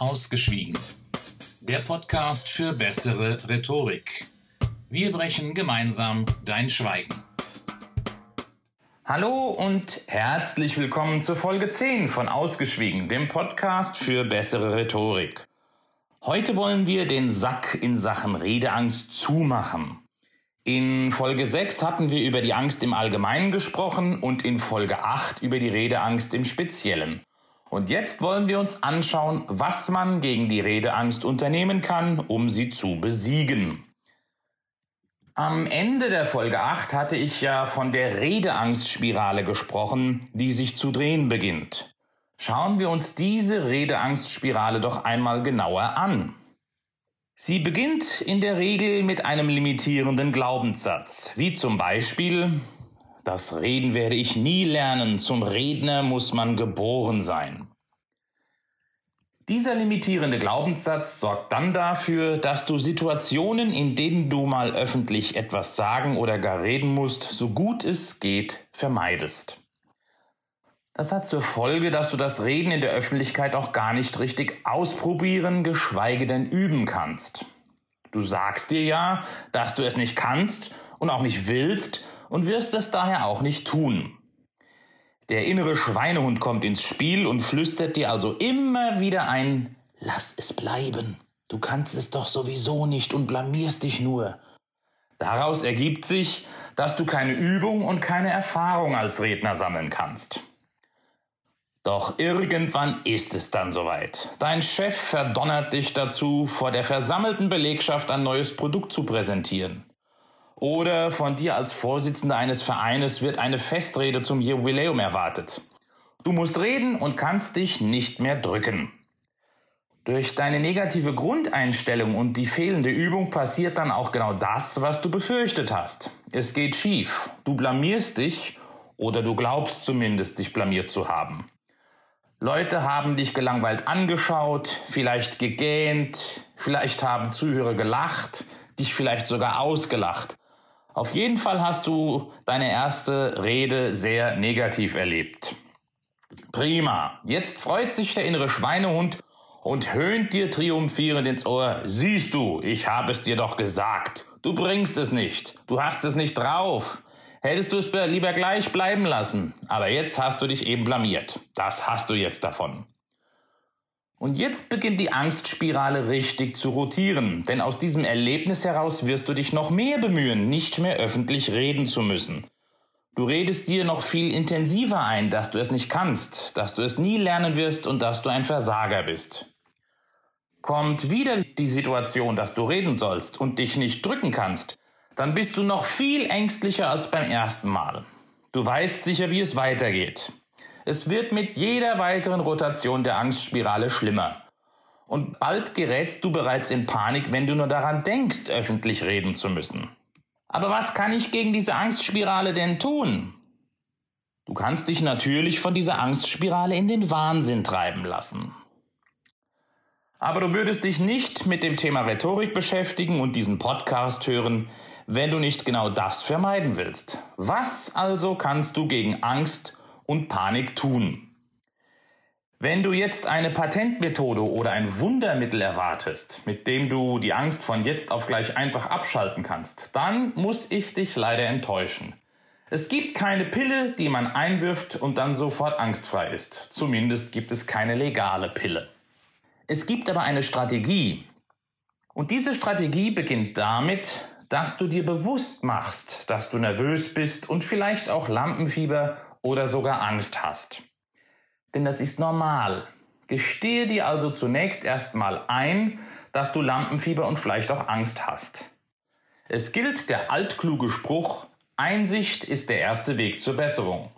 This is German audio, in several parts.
Ausgeschwiegen. Der Podcast für bessere Rhetorik. Wir brechen gemeinsam dein Schweigen. Hallo und herzlich willkommen zur Folge 10 von Ausgeschwiegen, dem Podcast für bessere Rhetorik. Heute wollen wir den Sack in Sachen Redeangst zumachen. In Folge 6 hatten wir über die Angst im Allgemeinen gesprochen und in Folge 8 über die Redeangst im Speziellen. Und jetzt wollen wir uns anschauen, was man gegen die Redeangst unternehmen kann, um sie zu besiegen. Am Ende der Folge 8 hatte ich ja von der Redeangstspirale gesprochen, die sich zu drehen beginnt. Schauen wir uns diese Redeangstspirale doch einmal genauer an. Sie beginnt in der Regel mit einem limitierenden Glaubenssatz, wie zum Beispiel das Reden werde ich nie lernen. Zum Redner muss man geboren sein. Dieser limitierende Glaubenssatz sorgt dann dafür, dass du Situationen, in denen du mal öffentlich etwas sagen oder gar reden musst, so gut es geht, vermeidest. Das hat zur Folge, dass du das Reden in der Öffentlichkeit auch gar nicht richtig ausprobieren, geschweige denn üben kannst. Du sagst dir ja, dass du es nicht kannst und auch nicht willst und wirst es daher auch nicht tun. Der innere Schweinehund kommt ins Spiel und flüstert dir also immer wieder ein Lass es bleiben. Du kannst es doch sowieso nicht und blamierst dich nur. Daraus ergibt sich, dass du keine Übung und keine Erfahrung als Redner sammeln kannst. Doch irgendwann ist es dann soweit. Dein Chef verdonnert dich dazu, vor der versammelten Belegschaft ein neues Produkt zu präsentieren. Oder von dir als Vorsitzender eines Vereines wird eine Festrede zum Jubiläum erwartet. Du musst reden und kannst dich nicht mehr drücken. Durch deine negative Grundeinstellung und die fehlende Übung passiert dann auch genau das, was du befürchtet hast. Es geht schief. Du blamierst dich oder du glaubst zumindest, dich blamiert zu haben. Leute haben dich gelangweilt angeschaut, vielleicht gegähnt, vielleicht haben Zuhörer gelacht, dich vielleicht sogar ausgelacht. Auf jeden Fall hast du deine erste Rede sehr negativ erlebt. Prima. Jetzt freut sich der innere Schweinehund und höhnt dir triumphierend ins Ohr. Siehst du, ich habe es dir doch gesagt. Du bringst es nicht. Du hast es nicht drauf. Hättest du es lieber gleich bleiben lassen. Aber jetzt hast du dich eben blamiert. Das hast du jetzt davon. Und jetzt beginnt die Angstspirale richtig zu rotieren, denn aus diesem Erlebnis heraus wirst du dich noch mehr bemühen, nicht mehr öffentlich reden zu müssen. Du redest dir noch viel intensiver ein, dass du es nicht kannst, dass du es nie lernen wirst und dass du ein Versager bist. Kommt wieder die Situation, dass du reden sollst und dich nicht drücken kannst, dann bist du noch viel ängstlicher als beim ersten Mal. Du weißt sicher, wie es weitergeht. Es wird mit jeder weiteren Rotation der Angstspirale schlimmer. Und bald gerätst du bereits in Panik, wenn du nur daran denkst, öffentlich reden zu müssen. Aber was kann ich gegen diese Angstspirale denn tun? Du kannst dich natürlich von dieser Angstspirale in den Wahnsinn treiben lassen. Aber du würdest dich nicht mit dem Thema Rhetorik beschäftigen und diesen Podcast hören, wenn du nicht genau das vermeiden willst. Was also kannst du gegen Angst und Panik tun. Wenn du jetzt eine Patentmethode oder ein Wundermittel erwartest, mit dem du die Angst von jetzt auf gleich einfach abschalten kannst, dann muss ich dich leider enttäuschen. Es gibt keine Pille, die man einwirft und dann sofort angstfrei ist. Zumindest gibt es keine legale Pille. Es gibt aber eine Strategie. Und diese Strategie beginnt damit, dass du dir bewusst machst, dass du nervös bist und vielleicht auch Lampenfieber oder sogar Angst hast. Denn das ist normal. Gestehe dir also zunächst erstmal ein, dass du Lampenfieber und vielleicht auch Angst hast. Es gilt der altkluge Spruch, Einsicht ist der erste Weg zur Besserung.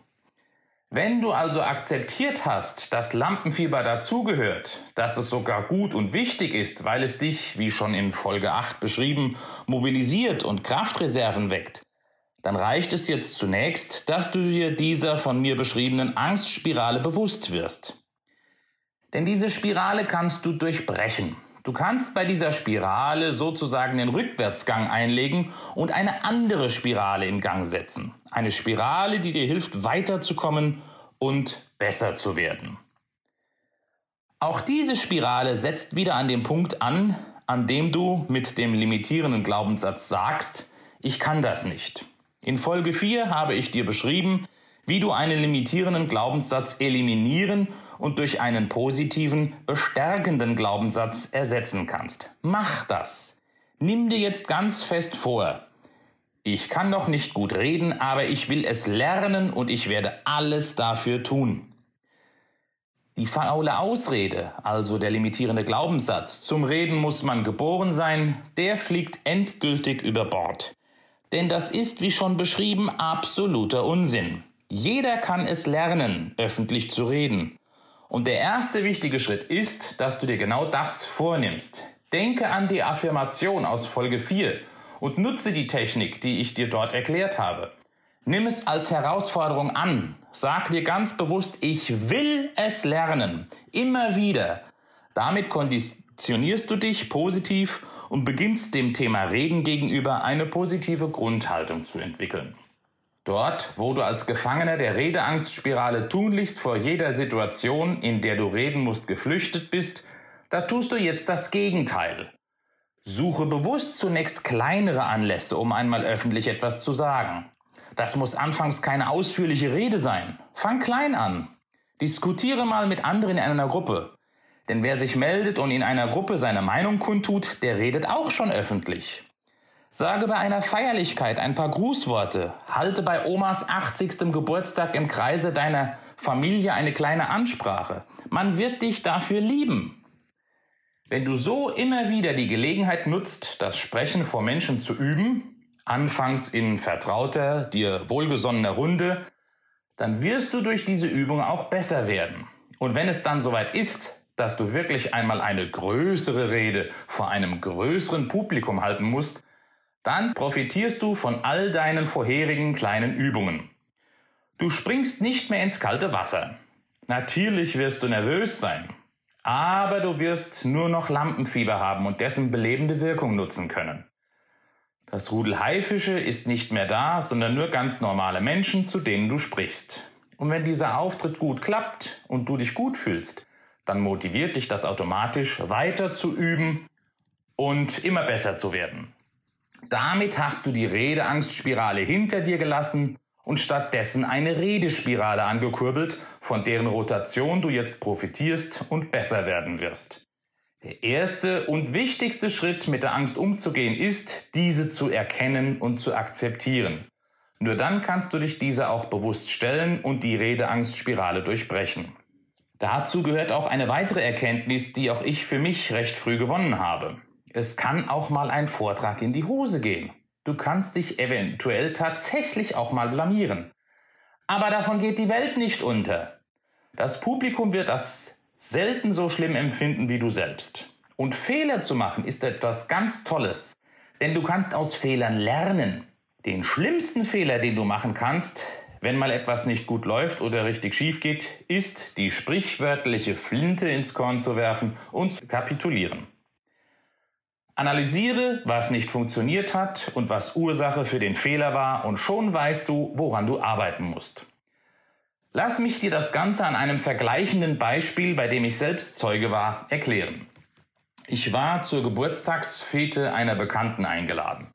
Wenn du also akzeptiert hast, dass Lampenfieber dazugehört, dass es sogar gut und wichtig ist, weil es dich, wie schon in Folge 8 beschrieben, mobilisiert und Kraftreserven weckt, dann reicht es jetzt zunächst, dass du dir dieser von mir beschriebenen Angstspirale bewusst wirst. Denn diese Spirale kannst du durchbrechen. Du kannst bei dieser Spirale sozusagen den Rückwärtsgang einlegen und eine andere Spirale in Gang setzen. Eine Spirale, die dir hilft, weiterzukommen und besser zu werden. Auch diese Spirale setzt wieder an dem Punkt an, an dem du mit dem limitierenden Glaubenssatz sagst, ich kann das nicht. In Folge 4 habe ich dir beschrieben, wie du einen limitierenden Glaubenssatz eliminieren und durch einen positiven, bestärkenden Glaubenssatz ersetzen kannst. Mach das. Nimm dir jetzt ganz fest vor, ich kann noch nicht gut reden, aber ich will es lernen und ich werde alles dafür tun. Die faule Ausrede, also der limitierende Glaubenssatz, zum Reden muss man geboren sein, der fliegt endgültig über Bord. Denn das ist, wie schon beschrieben, absoluter Unsinn. Jeder kann es lernen, öffentlich zu reden. Und der erste wichtige Schritt ist, dass du dir genau das vornimmst. Denke an die Affirmation aus Folge 4 und nutze die Technik, die ich dir dort erklärt habe. Nimm es als Herausforderung an. Sag dir ganz bewusst, ich will es lernen. Immer wieder. Damit konditionierst du dich positiv und beginnst dem Thema Reden gegenüber eine positive Grundhaltung zu entwickeln. Dort, wo du als Gefangener der Redeangstspirale tunlichst vor jeder Situation, in der du reden musst, geflüchtet bist, da tust du jetzt das Gegenteil. Suche bewusst zunächst kleinere Anlässe, um einmal öffentlich etwas zu sagen. Das muss anfangs keine ausführliche Rede sein. Fang klein an. Diskutiere mal mit anderen in einer Gruppe. Denn wer sich meldet und in einer Gruppe seine Meinung kundtut, der redet auch schon öffentlich. Sage bei einer Feierlichkeit ein paar Grußworte. Halte bei Omas 80. Geburtstag im Kreise deiner Familie eine kleine Ansprache. Man wird dich dafür lieben. Wenn du so immer wieder die Gelegenheit nutzt, das Sprechen vor Menschen zu üben, anfangs in vertrauter, dir wohlgesonnener Runde, dann wirst du durch diese Übung auch besser werden. Und wenn es dann soweit ist, dass du wirklich einmal eine größere Rede vor einem größeren Publikum halten musst, dann profitierst du von all deinen vorherigen kleinen Übungen. Du springst nicht mehr ins kalte Wasser. Natürlich wirst du nervös sein, aber du wirst nur noch Lampenfieber haben und dessen belebende Wirkung nutzen können. Das Rudel Haifische ist nicht mehr da, sondern nur ganz normale Menschen, zu denen du sprichst. Und wenn dieser Auftritt gut klappt und du dich gut fühlst, dann motiviert dich das automatisch weiter zu üben und immer besser zu werden. Damit hast du die Redeangstspirale hinter dir gelassen und stattdessen eine Redespirale angekurbelt, von deren Rotation du jetzt profitierst und besser werden wirst. Der erste und wichtigste Schritt, mit der Angst umzugehen, ist, diese zu erkennen und zu akzeptieren. Nur dann kannst du dich dieser auch bewusst stellen und die Redeangstspirale durchbrechen. Dazu gehört auch eine weitere Erkenntnis, die auch ich für mich recht früh gewonnen habe. Es kann auch mal ein Vortrag in die Hose gehen. Du kannst dich eventuell tatsächlich auch mal blamieren. Aber davon geht die Welt nicht unter. Das Publikum wird das selten so schlimm empfinden wie du selbst. Und Fehler zu machen ist etwas ganz Tolles. Denn du kannst aus Fehlern lernen. Den schlimmsten Fehler, den du machen kannst, wenn mal etwas nicht gut läuft oder richtig schief geht, ist, die sprichwörtliche Flinte ins Korn zu werfen und zu kapitulieren. Analysiere, was nicht funktioniert hat und was Ursache für den Fehler war und schon weißt du, woran du arbeiten musst. Lass mich dir das Ganze an einem vergleichenden Beispiel, bei dem ich selbst Zeuge war, erklären. Ich war zur Geburtstagsfete einer Bekannten eingeladen.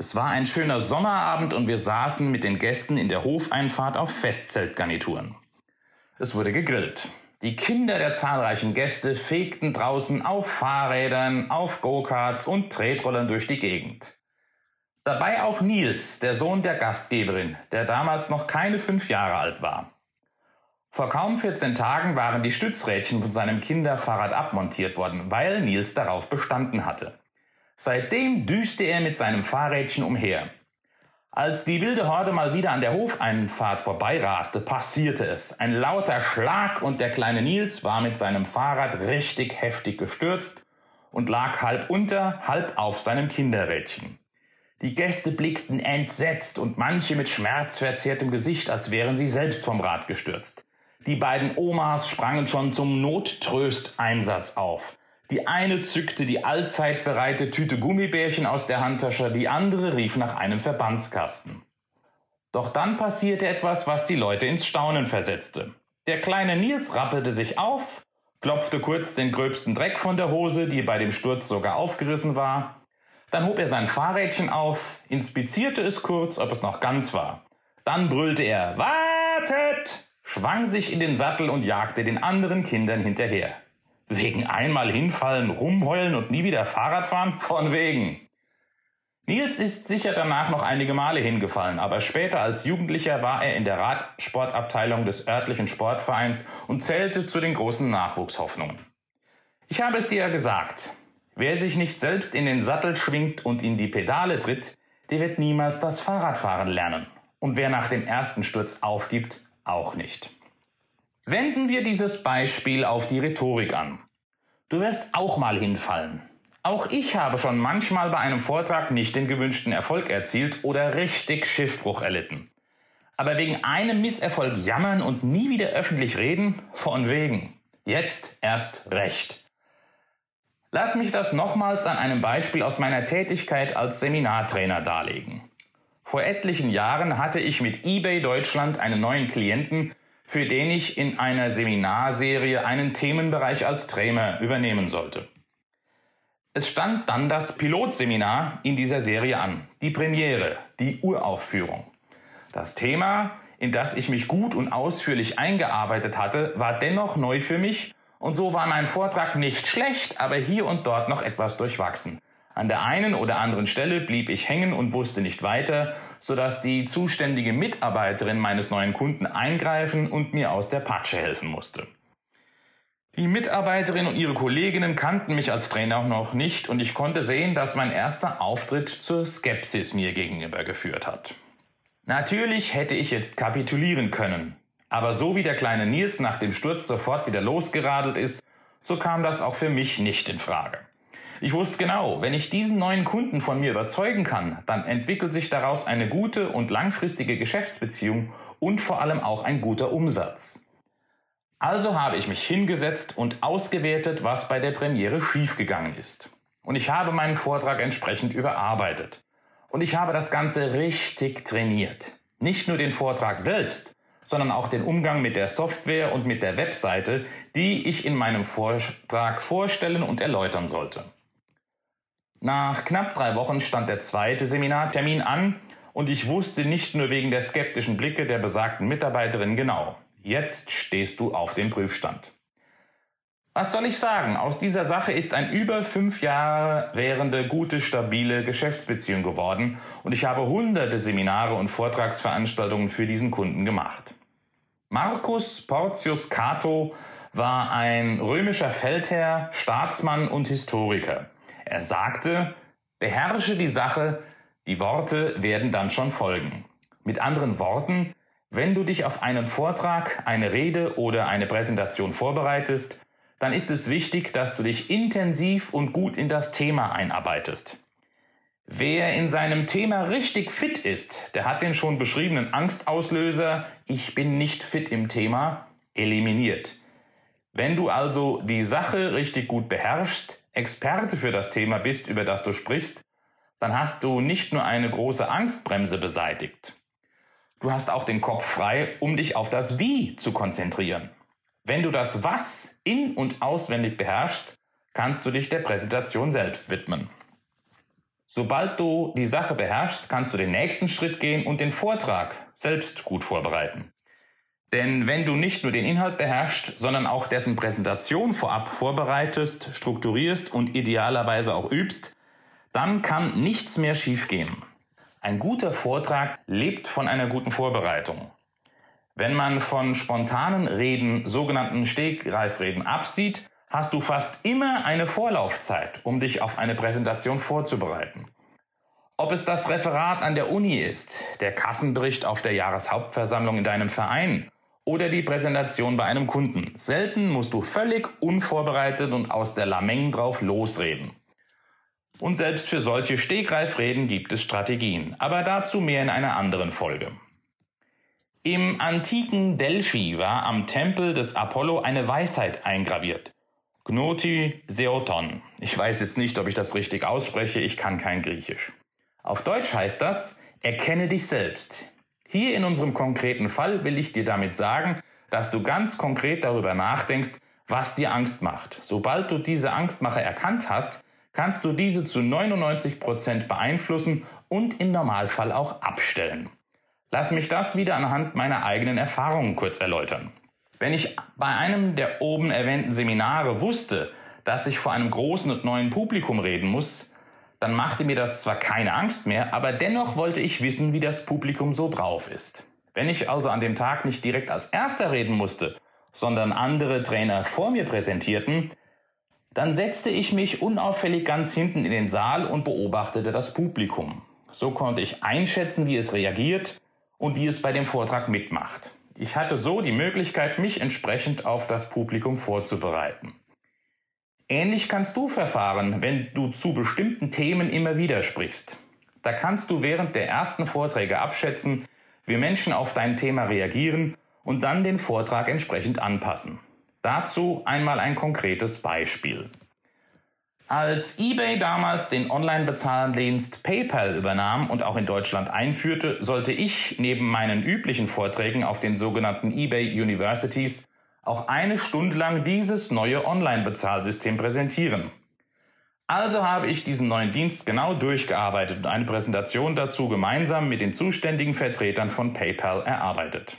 Es war ein schöner Sommerabend und wir saßen mit den Gästen in der Hofeinfahrt auf Festzeltgarnituren. Es wurde gegrillt. Die Kinder der zahlreichen Gäste fegten draußen auf Fahrrädern, auf Go-Karts und Tretrollern durch die Gegend. Dabei auch Nils, der Sohn der Gastgeberin, der damals noch keine fünf Jahre alt war. Vor kaum 14 Tagen waren die Stützrädchen von seinem Kinderfahrrad abmontiert worden, weil Nils darauf bestanden hatte. Seitdem düste er mit seinem Fahrrädchen umher. Als die wilde Horde mal wieder an der Hofeinfahrt vorbeiraste, passierte es. Ein lauter Schlag und der kleine Nils war mit seinem Fahrrad richtig heftig gestürzt und lag halb unter, halb auf seinem Kinderrädchen. Die Gäste blickten entsetzt und manche mit schmerzverzerrtem Gesicht, als wären sie selbst vom Rad gestürzt. Die beiden Omas sprangen schon zum Nottrösteinsatz auf. Die eine zückte die allzeit bereite Tüte Gummibärchen aus der Handtasche, die andere rief nach einem Verbandskasten. Doch dann passierte etwas, was die Leute ins Staunen versetzte. Der kleine Nils rappelte sich auf, klopfte kurz den gröbsten Dreck von der Hose, die bei dem Sturz sogar aufgerissen war. Dann hob er sein Fahrrädchen auf, inspizierte es kurz, ob es noch ganz war. Dann brüllte er Wartet! schwang sich in den Sattel und jagte den anderen Kindern hinterher. Wegen einmal hinfallen, rumheulen und nie wieder Fahrrad fahren? Von wegen. Nils ist sicher danach noch einige Male hingefallen, aber später als Jugendlicher war er in der Radsportabteilung des örtlichen Sportvereins und zählte zu den großen Nachwuchshoffnungen. Ich habe es dir ja gesagt, wer sich nicht selbst in den Sattel schwingt und in die Pedale tritt, der wird niemals das Fahrradfahren lernen. Und wer nach dem ersten Sturz aufgibt, auch nicht. Wenden wir dieses Beispiel auf die Rhetorik an. Du wirst auch mal hinfallen. Auch ich habe schon manchmal bei einem Vortrag nicht den gewünschten Erfolg erzielt oder richtig Schiffbruch erlitten. Aber wegen einem Misserfolg jammern und nie wieder öffentlich reden? Von wegen. Jetzt erst recht. Lass mich das nochmals an einem Beispiel aus meiner Tätigkeit als Seminartrainer darlegen. Vor etlichen Jahren hatte ich mit eBay Deutschland einen neuen Klienten, für den ich in einer Seminarserie einen Themenbereich als Trainer übernehmen sollte. Es stand dann das Pilotseminar in dieser Serie an, die Premiere, die Uraufführung. Das Thema, in das ich mich gut und ausführlich eingearbeitet hatte, war dennoch neu für mich und so war mein Vortrag nicht schlecht, aber hier und dort noch etwas durchwachsen. An der einen oder anderen Stelle blieb ich hängen und wusste nicht weiter, sodass die zuständige Mitarbeiterin meines neuen Kunden eingreifen und mir aus der Patsche helfen musste. Die Mitarbeiterin und ihre Kolleginnen kannten mich als Trainer noch nicht und ich konnte sehen, dass mein erster Auftritt zur Skepsis mir gegenüber geführt hat. Natürlich hätte ich jetzt kapitulieren können, aber so wie der kleine Nils nach dem Sturz sofort wieder losgeradelt ist, so kam das auch für mich nicht in Frage. Ich wusste genau, wenn ich diesen neuen Kunden von mir überzeugen kann, dann entwickelt sich daraus eine gute und langfristige Geschäftsbeziehung und vor allem auch ein guter Umsatz. Also habe ich mich hingesetzt und ausgewertet, was bei der Premiere schiefgegangen ist. Und ich habe meinen Vortrag entsprechend überarbeitet. Und ich habe das Ganze richtig trainiert. Nicht nur den Vortrag selbst, sondern auch den Umgang mit der Software und mit der Webseite, die ich in meinem Vortrag vorstellen und erläutern sollte. Nach knapp drei Wochen stand der zweite Seminartermin an und ich wusste nicht nur wegen der skeptischen Blicke der besagten Mitarbeiterin genau. Jetzt stehst du auf dem Prüfstand. Was soll ich sagen? Aus dieser Sache ist ein über fünf Jahre währende, gute, stabile Geschäftsbeziehung geworden und ich habe hunderte Seminare und Vortragsveranstaltungen für diesen Kunden gemacht. Marcus Porcius Cato war ein römischer Feldherr, Staatsmann und Historiker. Er sagte, beherrsche die Sache, die Worte werden dann schon folgen. Mit anderen Worten, wenn du dich auf einen Vortrag, eine Rede oder eine Präsentation vorbereitest, dann ist es wichtig, dass du dich intensiv und gut in das Thema einarbeitest. Wer in seinem Thema richtig fit ist, der hat den schon beschriebenen Angstauslöser Ich bin nicht fit im Thema eliminiert. Wenn du also die Sache richtig gut beherrschst, Experte für das Thema bist, über das du sprichst, dann hast du nicht nur eine große Angstbremse beseitigt. Du hast auch den Kopf frei, um dich auf das Wie zu konzentrieren. Wenn du das Was in und auswendig beherrschst, kannst du dich der Präsentation selbst widmen. Sobald du die Sache beherrschst, kannst du den nächsten Schritt gehen und den Vortrag selbst gut vorbereiten. Denn wenn du nicht nur den Inhalt beherrschst, sondern auch dessen Präsentation vorab vorbereitest, strukturierst und idealerweise auch übst, dann kann nichts mehr schiefgehen. Ein guter Vortrag lebt von einer guten Vorbereitung. Wenn man von spontanen Reden, sogenannten Stegreifreden absieht, hast du fast immer eine Vorlaufzeit, um dich auf eine Präsentation vorzubereiten. Ob es das Referat an der Uni ist, der Kassenbericht auf der Jahreshauptversammlung in deinem Verein oder die Präsentation bei einem Kunden. Selten musst du völlig unvorbereitet und aus der Lameng drauf losreden. Und selbst für solche Stegreifreden gibt es Strategien, aber dazu mehr in einer anderen Folge. Im antiken Delphi war am Tempel des Apollo eine Weisheit eingraviert. Gnoti Seoton. Ich weiß jetzt nicht, ob ich das richtig ausspreche, ich kann kein Griechisch. Auf Deutsch heißt das, erkenne dich selbst. Hier in unserem konkreten Fall will ich dir damit sagen, dass du ganz konkret darüber nachdenkst, was dir Angst macht. Sobald du diese Angstmache erkannt hast, kannst du diese zu 99 Prozent beeinflussen und im Normalfall auch abstellen. Lass mich das wieder anhand meiner eigenen Erfahrungen kurz erläutern. Wenn ich bei einem der oben erwähnten Seminare wusste, dass ich vor einem großen und neuen Publikum reden muss, dann machte mir das zwar keine Angst mehr, aber dennoch wollte ich wissen, wie das Publikum so drauf ist. Wenn ich also an dem Tag nicht direkt als erster reden musste, sondern andere Trainer vor mir präsentierten, dann setzte ich mich unauffällig ganz hinten in den Saal und beobachtete das Publikum. So konnte ich einschätzen, wie es reagiert und wie es bei dem Vortrag mitmacht. Ich hatte so die Möglichkeit, mich entsprechend auf das Publikum vorzubereiten. Ähnlich kannst du verfahren, wenn du zu bestimmten Themen immer wieder sprichst. Da kannst du während der ersten Vorträge abschätzen, wie Menschen auf dein Thema reagieren und dann den Vortrag entsprechend anpassen. Dazu einmal ein konkretes Beispiel. Als eBay damals den Online-Bezahldienst PayPal übernahm und auch in Deutschland einführte, sollte ich neben meinen üblichen Vorträgen auf den sogenannten eBay Universities auch eine Stunde lang dieses neue Online-Bezahlsystem präsentieren. Also habe ich diesen neuen Dienst genau durchgearbeitet und eine Präsentation dazu gemeinsam mit den zuständigen Vertretern von PayPal erarbeitet.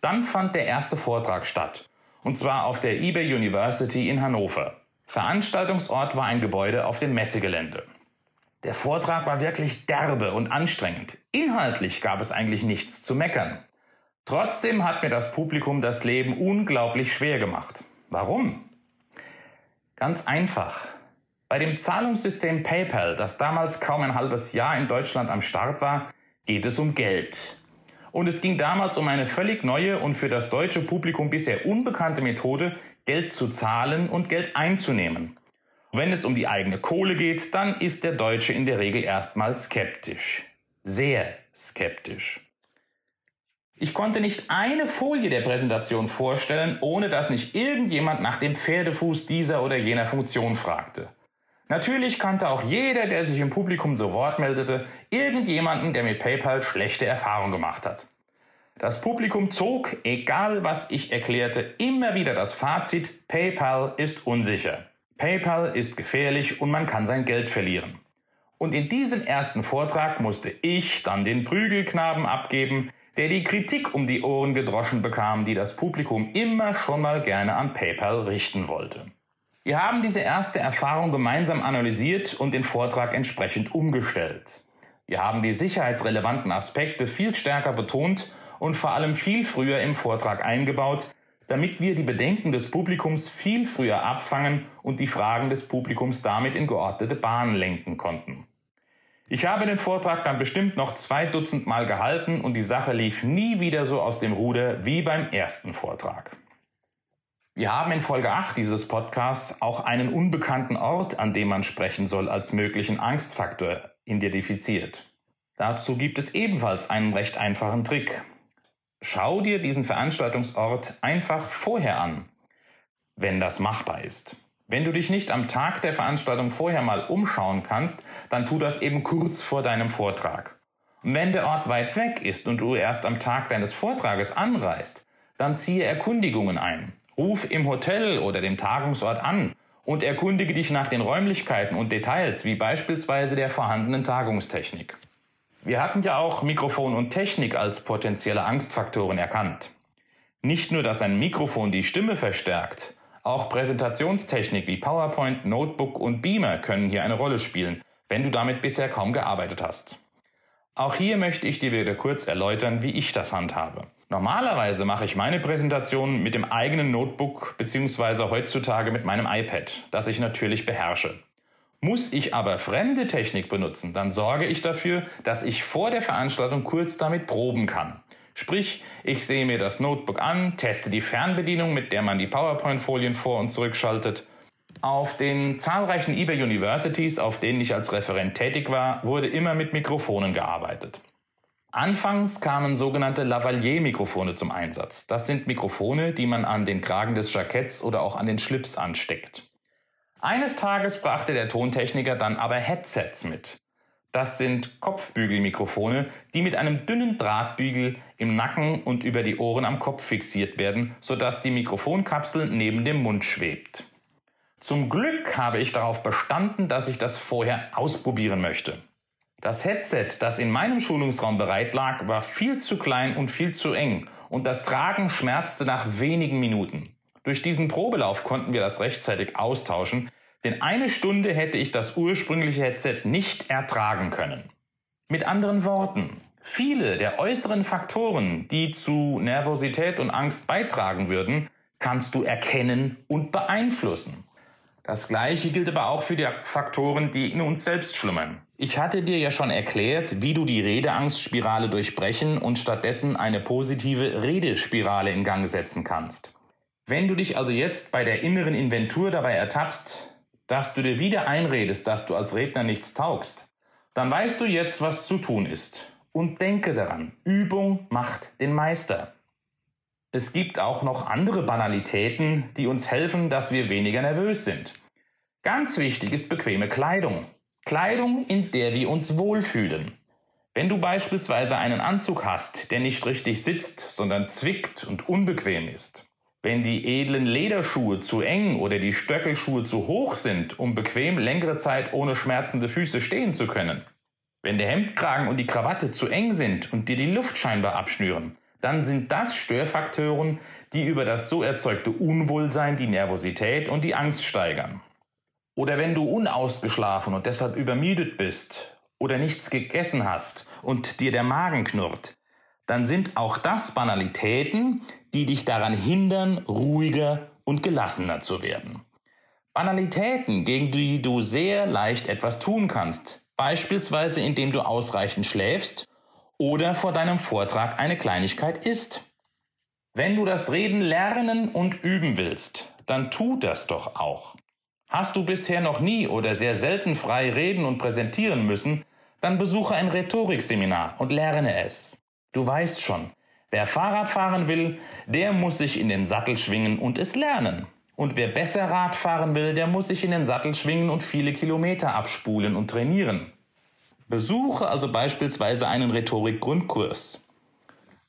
Dann fand der erste Vortrag statt, und zwar auf der eBay University in Hannover. Veranstaltungsort war ein Gebäude auf dem Messegelände. Der Vortrag war wirklich derbe und anstrengend. Inhaltlich gab es eigentlich nichts zu meckern. Trotzdem hat mir das Publikum das Leben unglaublich schwer gemacht. Warum? Ganz einfach. Bei dem Zahlungssystem PayPal, das damals kaum ein halbes Jahr in Deutschland am Start war, geht es um Geld. Und es ging damals um eine völlig neue und für das deutsche Publikum bisher unbekannte Methode, Geld zu zahlen und Geld einzunehmen. Wenn es um die eigene Kohle geht, dann ist der Deutsche in der Regel erstmal skeptisch. Sehr skeptisch. Ich konnte nicht eine Folie der Präsentation vorstellen, ohne dass nicht irgendjemand nach dem Pferdefuß dieser oder jener Funktion fragte. Natürlich kannte auch jeder, der sich im Publikum zu Wort meldete, irgendjemanden, der mit PayPal schlechte Erfahrungen gemacht hat. Das Publikum zog, egal was ich erklärte, immer wieder das Fazit, PayPal ist unsicher. PayPal ist gefährlich und man kann sein Geld verlieren. Und in diesem ersten Vortrag musste ich dann den Prügelknaben abgeben, der die Kritik um die Ohren gedroschen bekam, die das Publikum immer schon mal gerne an PayPal richten wollte. Wir haben diese erste Erfahrung gemeinsam analysiert und den Vortrag entsprechend umgestellt. Wir haben die sicherheitsrelevanten Aspekte viel stärker betont und vor allem viel früher im Vortrag eingebaut, damit wir die Bedenken des Publikums viel früher abfangen und die Fragen des Publikums damit in geordnete Bahnen lenken konnten. Ich habe den Vortrag dann bestimmt noch zwei Dutzend Mal gehalten und die Sache lief nie wieder so aus dem Ruder wie beim ersten Vortrag. Wir haben in Folge 8 dieses Podcasts auch einen unbekannten Ort, an dem man sprechen soll, als möglichen Angstfaktor identifiziert. Dazu gibt es ebenfalls einen recht einfachen Trick. Schau dir diesen Veranstaltungsort einfach vorher an, wenn das machbar ist. Wenn du dich nicht am Tag der Veranstaltung vorher mal umschauen kannst, dann tu das eben kurz vor deinem Vortrag. Und wenn der Ort weit weg ist und du erst am Tag deines Vortrages anreist, dann ziehe Erkundigungen ein. Ruf im Hotel oder dem Tagungsort an und erkundige dich nach den Räumlichkeiten und Details, wie beispielsweise der vorhandenen Tagungstechnik. Wir hatten ja auch Mikrofon und Technik als potenzielle Angstfaktoren erkannt. Nicht nur, dass ein Mikrofon die Stimme verstärkt, auch Präsentationstechnik wie PowerPoint, Notebook und Beamer können hier eine Rolle spielen, wenn du damit bisher kaum gearbeitet hast. Auch hier möchte ich dir wieder kurz erläutern, wie ich das handhabe. Normalerweise mache ich meine Präsentation mit dem eigenen Notebook bzw. heutzutage mit meinem iPad, das ich natürlich beherrsche. Muss ich aber fremde Technik benutzen, dann sorge ich dafür, dass ich vor der Veranstaltung kurz damit proben kann. Sprich, ich sehe mir das Notebook an, teste die Fernbedienung, mit der man die PowerPoint-Folien vor und zurückschaltet. Auf den zahlreichen eBay Universities, auf denen ich als Referent tätig war, wurde immer mit Mikrofonen gearbeitet. Anfangs kamen sogenannte Lavalier-Mikrofone zum Einsatz. Das sind Mikrofone, die man an den Kragen des Jacketts oder auch an den Schlips ansteckt. Eines Tages brachte der Tontechniker dann aber Headsets mit. Das sind Kopfbügelmikrofone, die mit einem dünnen Drahtbügel im Nacken und über die Ohren am Kopf fixiert werden, sodass die Mikrofonkapsel neben dem Mund schwebt. Zum Glück habe ich darauf bestanden, dass ich das vorher ausprobieren möchte. Das Headset, das in meinem Schulungsraum bereit lag, war viel zu klein und viel zu eng und das Tragen schmerzte nach wenigen Minuten. Durch diesen Probelauf konnten wir das rechtzeitig austauschen, denn eine Stunde hätte ich das ursprüngliche Headset nicht ertragen können. Mit anderen Worten, viele der äußeren Faktoren, die zu Nervosität und Angst beitragen würden, kannst du erkennen und beeinflussen. Das gleiche gilt aber auch für die Faktoren, die in uns selbst schlummern. Ich hatte dir ja schon erklärt, wie du die Redeangstspirale durchbrechen und stattdessen eine positive Redespirale in Gang setzen kannst. Wenn du dich also jetzt bei der inneren Inventur dabei ertappst, dass du dir wieder einredest, dass du als Redner nichts taugst, dann weißt du jetzt, was zu tun ist. Und denke daran, Übung macht den Meister. Es gibt auch noch andere Banalitäten, die uns helfen, dass wir weniger nervös sind. Ganz wichtig ist bequeme Kleidung. Kleidung, in der wir uns wohlfühlen. Wenn du beispielsweise einen Anzug hast, der nicht richtig sitzt, sondern zwickt und unbequem ist. Wenn die edlen Lederschuhe zu eng oder die Stöckelschuhe zu hoch sind, um bequem längere Zeit ohne schmerzende Füße stehen zu können. Wenn der Hemdkragen und die Krawatte zu eng sind und dir die Luft scheinbar abschnüren dann sind das Störfaktoren, die über das so erzeugte Unwohlsein die Nervosität und die Angst steigern. Oder wenn du unausgeschlafen und deshalb übermüdet bist oder nichts gegessen hast und dir der Magen knurrt, dann sind auch das Banalitäten, die dich daran hindern, ruhiger und gelassener zu werden. Banalitäten, gegen die du sehr leicht etwas tun kannst, beispielsweise indem du ausreichend schläfst oder vor deinem Vortrag eine Kleinigkeit isst. Wenn du das Reden lernen und üben willst, dann tu das doch auch. Hast du bisher noch nie oder sehr selten frei reden und präsentieren müssen, dann besuche ein Rhetorikseminar und lerne es. Du weißt schon, wer Fahrrad fahren will, der muss sich in den Sattel schwingen und es lernen. Und wer besser Rad fahren will, der muss sich in den Sattel schwingen und viele Kilometer abspulen und trainieren. Besuche also beispielsweise einen Rhetorik-Grundkurs.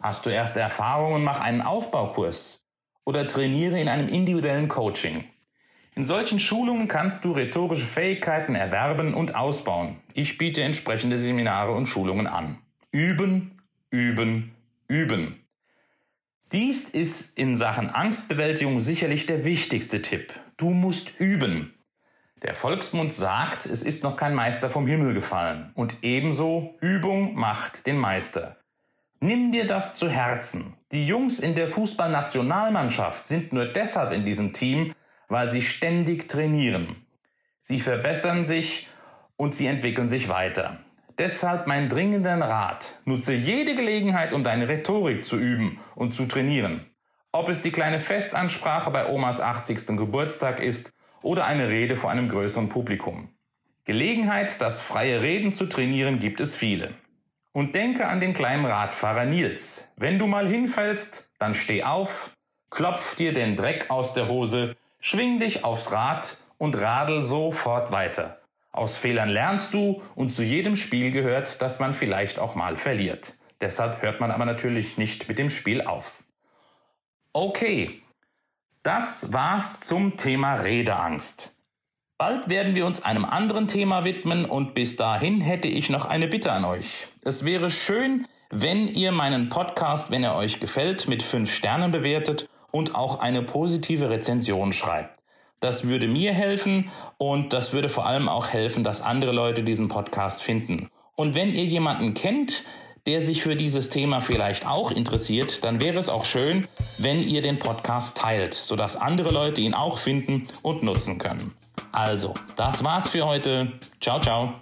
Hast du erste Erfahrungen, mach einen Aufbaukurs oder trainiere in einem individuellen Coaching. In solchen Schulungen kannst du rhetorische Fähigkeiten erwerben und ausbauen. Ich biete entsprechende Seminare und Schulungen an. Üben, üben, üben. Dies ist in Sachen Angstbewältigung sicherlich der wichtigste Tipp. Du musst üben. Der Volksmund sagt, es ist noch kein Meister vom Himmel gefallen. Und ebenso Übung macht den Meister. Nimm dir das zu Herzen. Die Jungs in der Fußballnationalmannschaft sind nur deshalb in diesem Team, weil sie ständig trainieren. Sie verbessern sich und sie entwickeln sich weiter. Deshalb mein dringender Rat. Nutze jede Gelegenheit, um deine Rhetorik zu üben und zu trainieren. Ob es die kleine Festansprache bei Omas 80. Geburtstag ist oder eine Rede vor einem größeren Publikum. Gelegenheit, das freie Reden zu trainieren, gibt es viele. Und denke an den kleinen Radfahrer Nils. Wenn du mal hinfällst, dann steh auf, klopf dir den Dreck aus der Hose, schwing dich aufs Rad und radel sofort weiter. Aus Fehlern lernst du und zu jedem Spiel gehört, dass man vielleicht auch mal verliert. Deshalb hört man aber natürlich nicht mit dem Spiel auf. Okay, das war's zum Thema Redeangst. Bald werden wir uns einem anderen Thema widmen und bis dahin hätte ich noch eine Bitte an euch. Es wäre schön, wenn ihr meinen Podcast, wenn er euch gefällt, mit fünf Sternen bewertet und auch eine positive Rezension schreibt. Das würde mir helfen und das würde vor allem auch helfen, dass andere Leute diesen Podcast finden. Und wenn ihr jemanden kennt, der sich für dieses Thema vielleicht auch interessiert, dann wäre es auch schön, wenn ihr den Podcast teilt, sodass andere Leute ihn auch finden und nutzen können. Also, das war's für heute. Ciao, ciao.